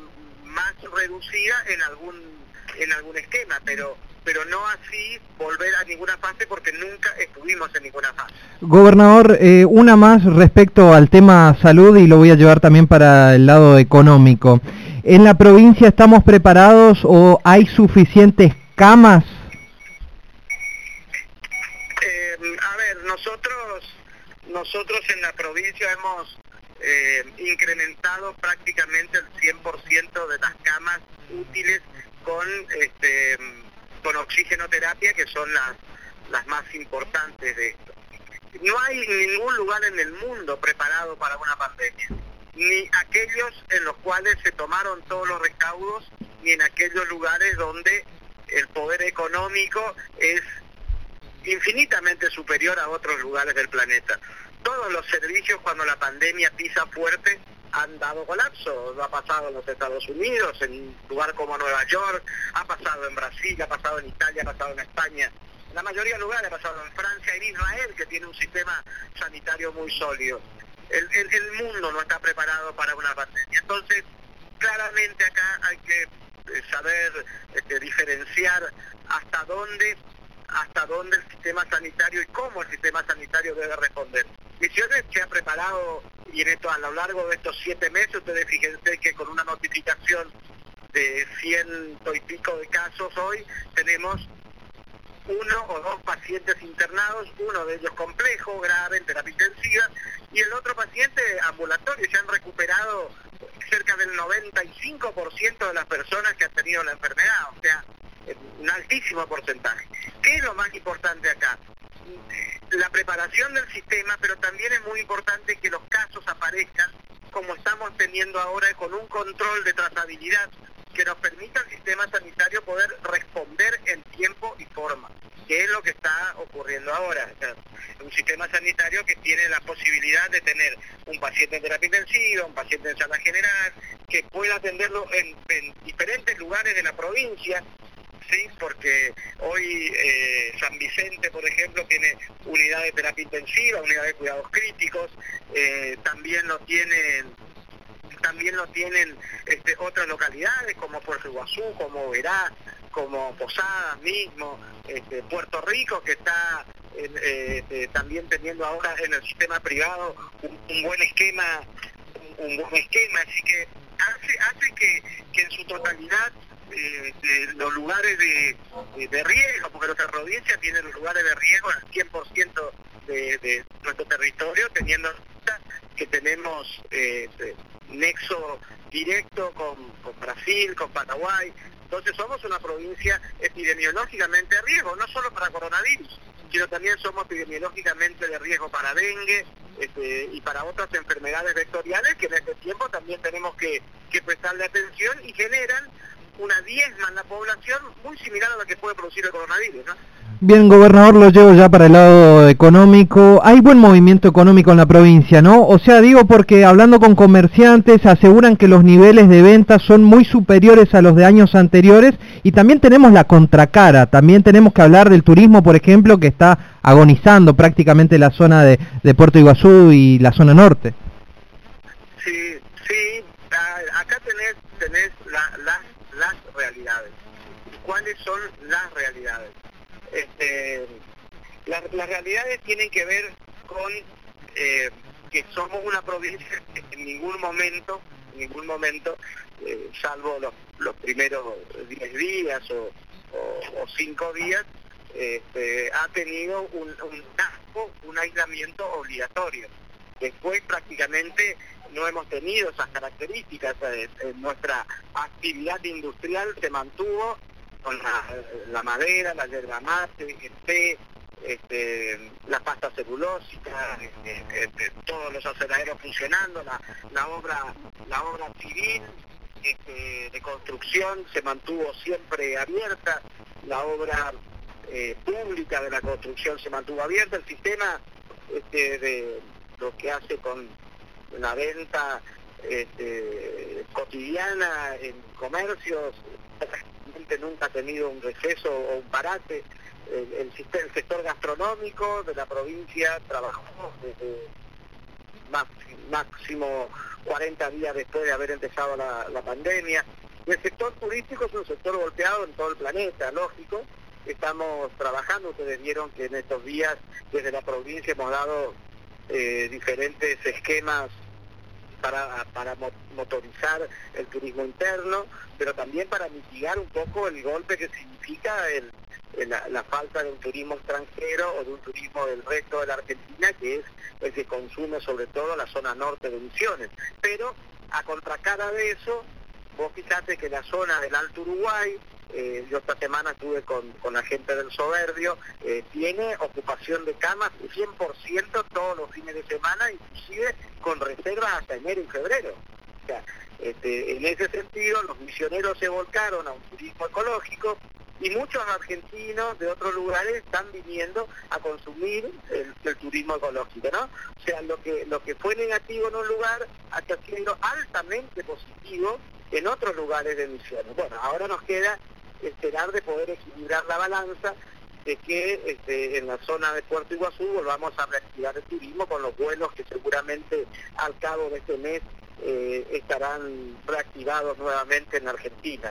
más reducida en algún en algún esquema, pero pero no así volver a ninguna fase porque nunca estuvimos en ninguna fase. Gobernador, eh, una más respecto al tema salud y lo voy a llevar también para el lado económico. ¿En la provincia estamos preparados o hay suficientes camas? Eh, a ver, nosotros nosotros en la provincia hemos eh, incrementado prácticamente el 100% de las camas útiles con este con oxigenoterapia que son las las más importantes de esto. No hay ningún lugar en el mundo preparado para una pandemia, ni aquellos en los cuales se tomaron todos los recaudos, ni en aquellos lugares donde el poder económico es infinitamente superior a otros lugares del planeta. Todos los servicios cuando la pandemia pisa fuerte han dado colapso. Ha pasado en los Estados Unidos, en lugar como Nueva York, pasado en Brasil, ha pasado en Italia, ha pasado en España. En la mayoría de lugares ha pasado en Francia en Israel, que tiene un sistema sanitario muy sólido. El mundo no está preparado para una pandemia. Entonces, claramente acá hay que eh, saber este, diferenciar hasta dónde hasta dónde el sistema sanitario y cómo el sistema sanitario debe responder. Misiones se ha preparado y en esto a lo largo de estos siete meses, ustedes fíjense que con una notificación de ciento y pico de casos hoy, tenemos uno o dos pacientes internados, uno de ellos complejo, grave, en terapia intensiva, y el otro paciente ambulatorio. Se han recuperado cerca del 95% de las personas que han tenido la enfermedad, o sea, un altísimo porcentaje. ¿Qué es lo más importante acá? La preparación del sistema, pero también es muy importante que los casos aparezcan como estamos teniendo ahora con un control de trazabilidad que nos permita al sistema sanitario poder responder en tiempo y forma, que es lo que está ocurriendo ahora. un sistema sanitario que tiene la posibilidad de tener un paciente en terapia intensiva, un paciente en sala general, que pueda atenderlo en, diferentes lugares de la provincia, sí, porque hoy eh, San Vicente, por ejemplo, tiene unidad de terapia intensiva, unidad de cuidados críticos, eh, también lo tienen también lo tienen este, otras localidades como Puerto Iguazú, como Verá, como Posadas mismo, este, Puerto Rico que está este, también teniendo ahora en el sistema privado un, buen esquema, un, buen esquema, así que hace, que, en su totalidad los lugares de, riesgo, porque nuestra provincia tiene los lugares de riesgo al 100% de, nuestro territorio, teniendo que tenemos nexo directo con, Brasil, con Paraguay. Entonces somos una provincia epidemiológicamente de riesgo, no solo para coronavirus, sino también somos epidemiológicamente de riesgo para dengue este, y para otras enfermedades vectoriales que en este tiempo también tenemos que, que prestarle atención y generan una diezma en la población muy similar a la que puede producir el coronavirus. ¿no? Bien, gobernador, lo llevo ya para el lado económico. Hay buen movimiento económico en la provincia, ¿no? O sea, digo porque hablando con comerciantes aseguran que los niveles de ventas son muy superiores a los de años anteriores y también tenemos la contracara. También tenemos que hablar del turismo, por ejemplo, que está agonizando prácticamente la zona de, Puerto Iguazú y la zona norte. Sí, sí, acá tenés, tenés las realidades. ¿Cuáles son las realidades? Este, las, realidades tienen que ver con eh, que somos una provincia que en ningún momento, en ningún momento, eh, salvo los, primeros 10 días o, o, cinco días, este, ha tenido un, un, un aislamiento obligatorio. Después prácticamente no hemos tenido esas características, eh, nuestra actividad industrial se mantuvo con la, madera, la yerba mate, el té, este, la pasta celulósica, este, este, todos los aceleradores funcionando, la, obra, la obra civil este, de construcción se mantuvo siempre abierta, la obra eh, pública de la construcción se mantuvo abierta, el sistema de lo que hace con la venta cotidiana en comercios nunca ha tenido un receso o un parate. El, sector gastronómico de la provincia trabajó desde máximo 40 días después de haber empezado la, la pandemia. el sector turístico es un sector golpeado en todo el planeta, lógico. Estamos trabajando, ustedes vieron que en estos días desde la provincia hemos dado eh, diferentes esquemas para, para motorizar el turismo interno, pero también para mitigar un poco el golpe que significa el, la, falta de un turismo extranjero o de un turismo del resto de la Argentina, que es el que consume sobre todo la zona norte de Misiones. Pero a contracara de eso, vos fíjate que la zona del Alto Uruguay, eh, yo esta semana estuve con, la gente del Soberbio, eh, tiene ocupación de camas 100% todos los fines de semana, inclusive con reservas hasta enero y febrero. O sea, este, en ese sentido, los misioneros se volcaron a un turismo ecológico y muchos argentinos de otros lugares están viniendo a consumir el, turismo ecológico, ¿no? O sea, lo que, lo que fue negativo en un lugar está siendo altamente positivo en otros lugares de Misiones. Bueno, ahora nos queda esperar de poder equilibrar la balanza de que este, en la zona de Puerto Iguazú volvamos a reactivar el turismo con los vuelos que seguramente al cabo de este mes eh, estarán reactivados nuevamente en Argentina.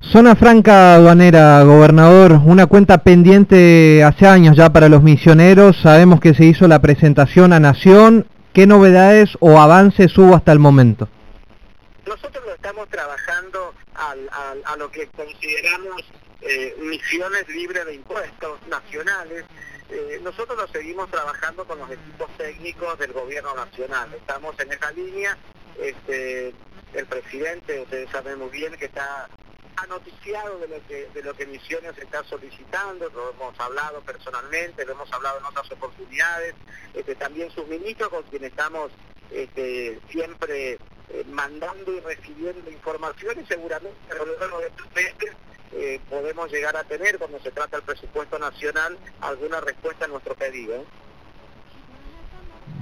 Zona Franca Aduanera, gobernador, una cuenta pendiente hace años ya para los misioneros. Sabemos que se hizo la presentación a Nación. ¿Qué novedades o avances hubo hasta el momento? Nosotros lo estamos trabajando al- al- a lo que consideramos eh, misiones libres de impuestos nacionales. Eh, nosotros lo seguimos trabajando con los equipos técnicos del gobierno nacional. Estamos en esa línea. Este, el presidente, ustedes saben muy bien que está ha noticiado de lo que de lo que Misiones está solicitando, lo hemos hablado personalmente, lo hemos hablado en otras oportunidades, este, también sus ministros con quienes estamos este, siempre eh, mandando y recibiendo información y seguramente a lo largo de estos meses eh, podemos llegar a tener cuando se trata del presupuesto nacional alguna respuesta a nuestro pedido. ¿eh?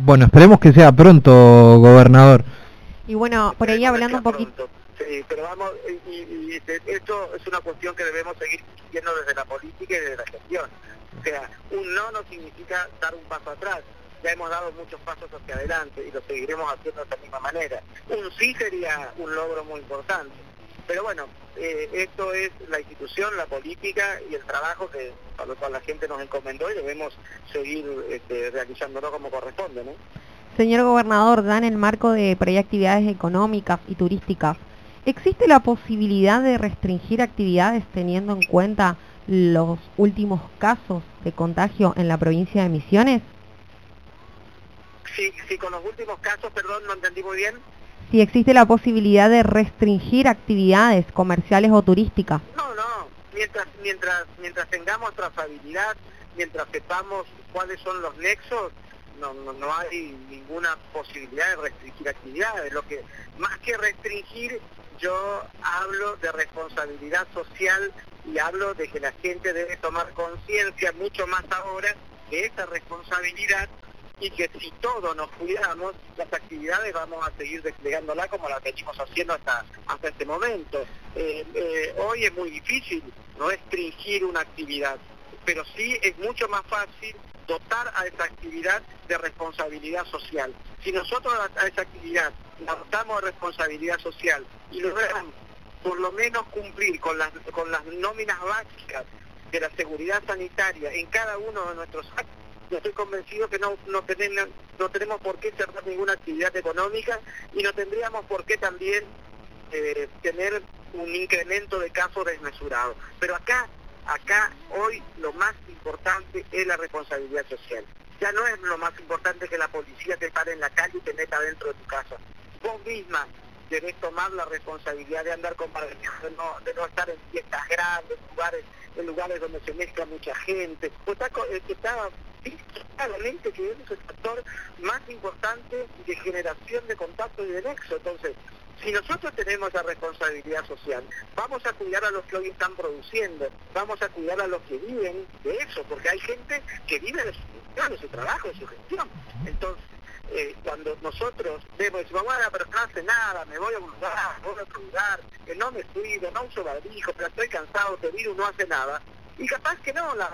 Bueno, esperemos que sea pronto, gobernador. Y bueno, por ahí hablando un poquito... Sí, pero vamos, y, y- esto es una cuestión que debemos seguir viendo desde la política y desde la gestión. O sea, un no no significa dar un paso atrás. Ya hemos dado muchos pasos hacia adelante y lo seguiremos haciendo de esta misma manera. Un sí sería un logro muy importante. Pero bueno, eh, esto es la institución, la política y el trabajo que a lo cual la gente nos encomendó y debemos seguir este, realizándolo como corresponde, ¿no? Señor gobernador, dan el marco de por ahí actividades económicas y turísticas. ¿Existe la posibilidad de restringir actividades teniendo en cuenta los últimos casos de contagio en la provincia de Misiones? Sí, sí, con los últimos casos, perdón, no entendí muy bien. Si existe la posibilidad de restringir actividades comerciales o turísticas. No, no, mientras, mientras, mientras tengamos trazabilidad, mientras sepamos cuáles son los nexos, no, no, no hay ninguna posibilidad de restringir actividades. Lo que, más que restringir, yo hablo de responsabilidad social y hablo de que la gente debe tomar conciencia mucho más ahora de esa responsabilidad y que si todos nos cuidamos, las actividades vamos a seguir desplegándola como las venimos haciendo hasta, hasta este momento. Eh, eh, hoy es muy difícil restringir una actividad, pero sí es mucho más fácil dotar a esa actividad de responsabilidad social. Si nosotros a, a esa actividad la dotamos de responsabilidad social y logramos por lo menos cumplir con las, con las nóminas básicas de la seguridad sanitaria en cada uno de nuestros actos, yo estoy convencido que no, no, tenemos, no tenemos por qué cerrar ninguna actividad económica y no tendríamos por qué también eh, tener un incremento de casos desmesurados. Pero acá, acá hoy lo más importante es la responsabilidad social. Ya no es lo más importante que la policía te pare en la calle y te meta dentro de tu casa. Vos misma debes tomar la responsabilidad de andar con de no, de no estar en fiestas grandes, lugares, en lugares donde se mezcla mucha gente. Pues está, eh, está claramente que es el factor más importante de generación de contacto y de nexo. Entonces, si nosotros tenemos esa responsabilidad social, vamos a cuidar a los que hoy están produciendo, vamos a cuidar a los que viven de eso, porque hay gente que vive de su de su trabajo, de su gestión. Entonces, eh, cuando nosotros vemos, decimos, bueno, pero no hace nada, me voy a un lugar, voy a otro lugar, que no me cuido, no uso barbijo, pero estoy cansado, este virus no hace nada. Y capaz que no, la,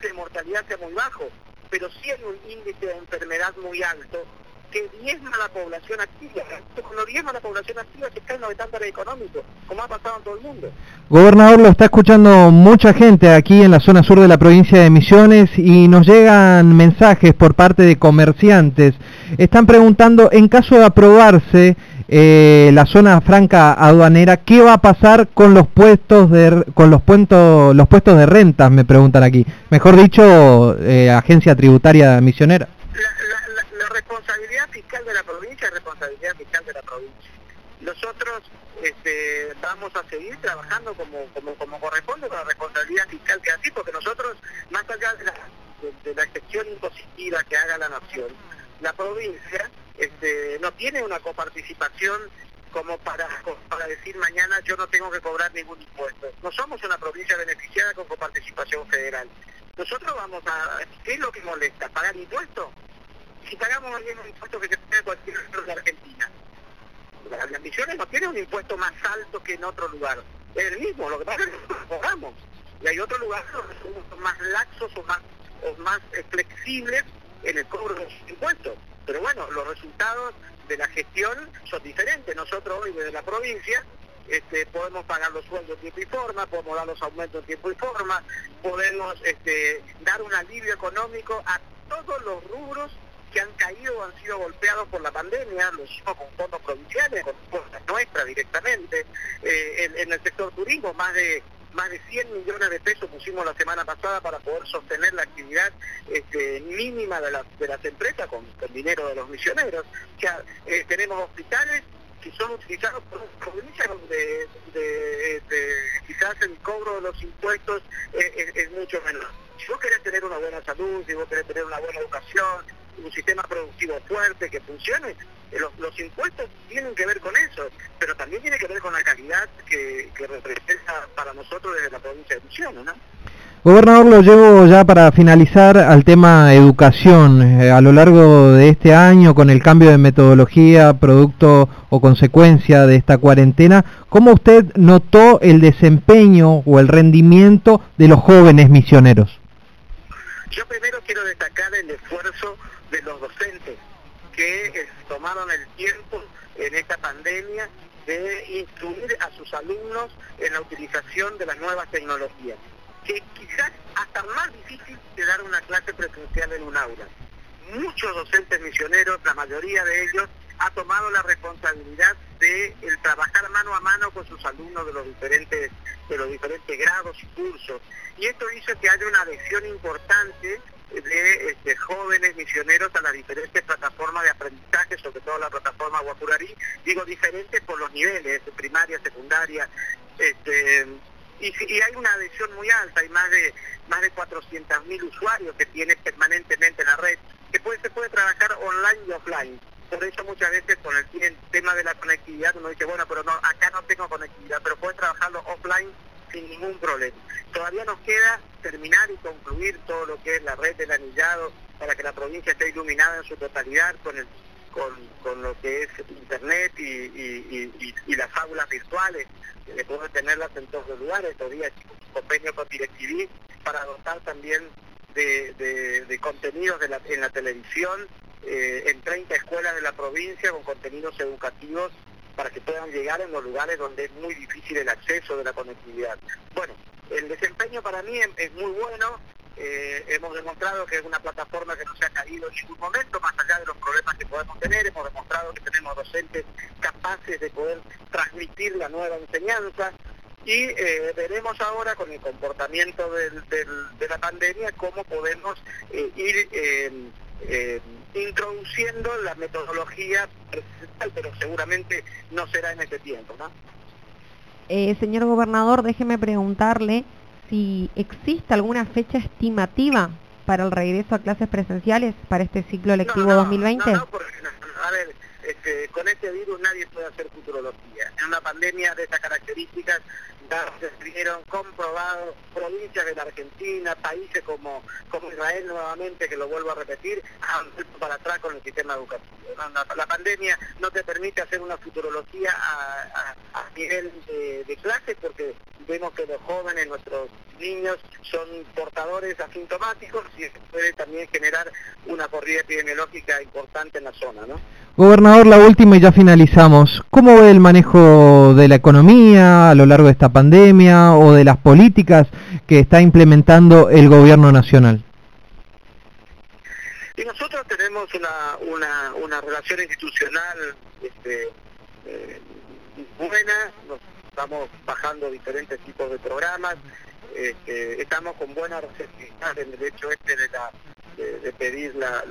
de mortalidad sea muy bajo, pero sí hay un índice de enfermedad muy alto que diezma a la población activa. Cuando diezma a la población activa se caen los estándares económicos, como ha pasado en todo el mundo. Gobernador, lo está escuchando mucha gente aquí en la zona sur de la provincia de Misiones y nos llegan mensajes por parte de comerciantes. Están preguntando, en caso de aprobarse eh, la zona franca aduanera, ¿qué va a pasar con los puestos de con los puestos los puestos de rentas? Me preguntan aquí. Mejor dicho, eh, agencia tributaria misionera. La, la- la- la responsabilidad de la provincia es responsabilidad fiscal de la provincia. Nosotros este, vamos a seguir trabajando como, como, como corresponde con la responsabilidad fiscal que así, porque nosotros, más allá de la, de, la gestión impositiva que haga la nación, la provincia este, no tiene una coparticipación como para, para decir mañana yo no tengo que cobrar ningún impuesto. No somos una provincia beneficiada con coparticipación federal. Nosotros vamos a... ¿Qué es lo que molesta? ¿Pagar impuestos? Si pagamos bien un impuesto que se paga cualquier lugar de Argentina. Las las misiones no tienen un impuesto más alto que en otro lugar. Es el mismo, lo que pasa es que cobramos. Y hay otros lugares donde son más laxos o más, más eh, flexibles en el cobro de sus impuestos. Pero bueno, los resultados de la gestión son diferentes. Nosotros hoy desde la provincia este, podemos pagar los sueldos en tiempo y forma, podemos dar los aumentos en tiempo y forma, podemos este, dar un alivio económico a todos los rubros que han caído han sido golpeados por la pandemia, lo hicimos con fondos provinciales, con fondos nuestras directamente, eh, en, el sector turismo más de más de 100 millones de pesos pusimos la semana pasada para poder sostener la actividad este, mínima de, de las empresas con, el dinero de los misioneros. O sea, eh, tenemos hospitales que son utilizados por provincias donde de, quizás el cobro de los impuestos es, es mucho menor. Si vos querés tener una buena salud, si vos querés tener una buena educación, un sistema productivo fuerte que funcione, eh, los, impuestos tienen que ver con eso, pero también tiene que ver con la calidad que, representa para nosotros desde la provincia de Misiones, ¿no? Gobernador, lo llevo ya para finalizar al tema educación. Eh, a lo largo de este año, con el cambio de metodología, producto o consecuencia de esta cuarentena, ¿cómo usted notó el desempeño o el rendimiento de los jóvenes misioneros? Yo primero quiero destacar el esfuerzo de los docentes que eh, tomaron el tiempo en esta pandemia de instruir a sus alumnos en la utilización de las nuevas tecnologías, que quizás hasta más difícil que dar una clase presencial en un aula. Muchos docentes misioneros, la mayoría de ellos, ha tomado la responsabilidad de el trabajar mano a mano con sus alumnos de los diferentes de los diferentes grados y cursos. Y esto hizo que haya una adhesión importante de este, jóvenes misioneros a las diferentes plataformas de aprendizaje, sobre todo la plataforma Guapurarí, digo diferentes por los niveles, primaria, secundaria, este, y, hay una adhesión muy alta, hay más de más de 400.000 usuarios que tiene permanentemente en la red, que puede, se puede trabajar online y offline. Por eso muchas veces con el, tema de la conectividad uno dice, bueno, pero no, acá no tengo conectividad, pero puede trabajarlo offline sin ningún problema. Todavía nos queda terminar y concluir todo lo que es la red del anillado para que la provincia esté iluminada en su totalidad con el con, lo que es internet y, las aulas virtuales, que podemos tenerlas en todos los lugares, todavía convenio con DirecTV para dotar también de, contenidos en la televisión eh, en 30 escuelas de la provincia con contenidos educativos para que puedan llegar en los lugares donde es muy difícil el acceso de la conectividad. Bueno, el desempeño para mí es, muy bueno, eh, hemos demostrado que es una plataforma que no se ha caído en ningún momento, más allá de los problemas que podemos tener, hemos demostrado que tenemos docentes capaces de poder transmitir la nueva enseñanza. Y eh, veremos ahora con el comportamiento de la pandemia cómo podemos eh, ir introduciendo la metodología pero seguramente no será en este tiempo. ¿no? Eh, señor gobernador, déjeme preguntarle si existe alguna fecha estimativa para el regreso a clases presenciales para este ciclo lectivo 2020. No, porque, a ver, este, con este virus nadie puede hacer futurología. En una pandemia de estas características se vieron comprobados provincias de la Argentina, países como, como Israel nuevamente, que lo vuelvo a repetir, han vuelto para atrás con el sistema educativo. La, pandemia no te permite hacer una futurología a, nivel de, de clase porque vemos que los jóvenes, nuestros niños, son portadores asintomáticos y eso puede también generar una corrida epidemiológica importante en la zona. Gobernador, la última y ya finalizamos. ¿Cómo ve el manejo de la economía a lo largo de esta pandemia o de las políticas que está implementando el gobierno nacional? Y nosotros tenemos una, una, una relación institucional este, eh, buena, estamos bajando diferentes tipos de programas, este, estamos con buena receptividad en el hecho este de, la, de, pedir la,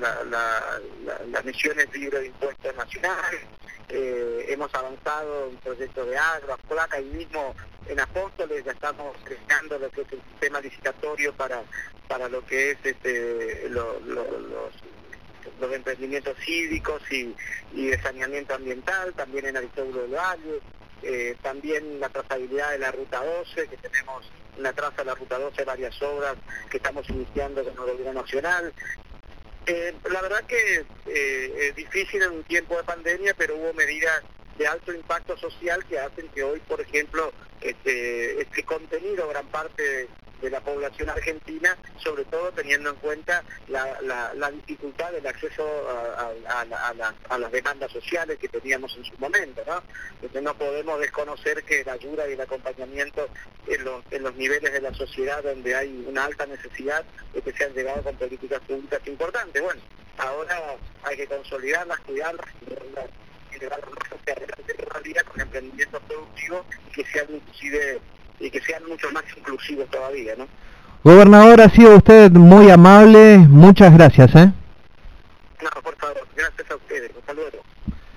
las misiones libres de impuestos nacionales, eh, hemos avanzado en proyectos de agro, placa y mismo en Apóstoles ya estamos creando lo que es el sistema licitatorio para, para lo que es este, los, los emprendimientos cívicos y, y de saneamiento ambiental, también en Aristóbulo del Valle, eh, también la trazabilidad de la Ruta 12, que tenemos una traza de la Ruta 12, varias obras que estamos iniciando con el gobierno nacional. Eh, la verdad que eh, es difícil en un tiempo de pandemia, pero hubo medidas de alto impacto social que hacen que hoy, por ejemplo, este, este contenido, gran parte de la población argentina, sobre todo teniendo en cuenta la, dificultad del acceso a, a, a, la, a, las demandas sociales que teníamos en su momento. ¿no? Entonces no podemos desconocer que la ayuda y el acompañamiento en los, niveles de la sociedad donde hay una alta necesidad de que sean llegados con políticas públicas importantes. Bueno, ahora hay que consolidarlas, cuidarlas y llevarlas hacia adelante día con emprendimientos productivos y que sean inclusive y que sean mucho más inclusivos todavía, ¿no? Gobernador, ha sido usted muy amable, muchas gracias, ¿eh? No, por favor, gracias a ustedes, hasta luego.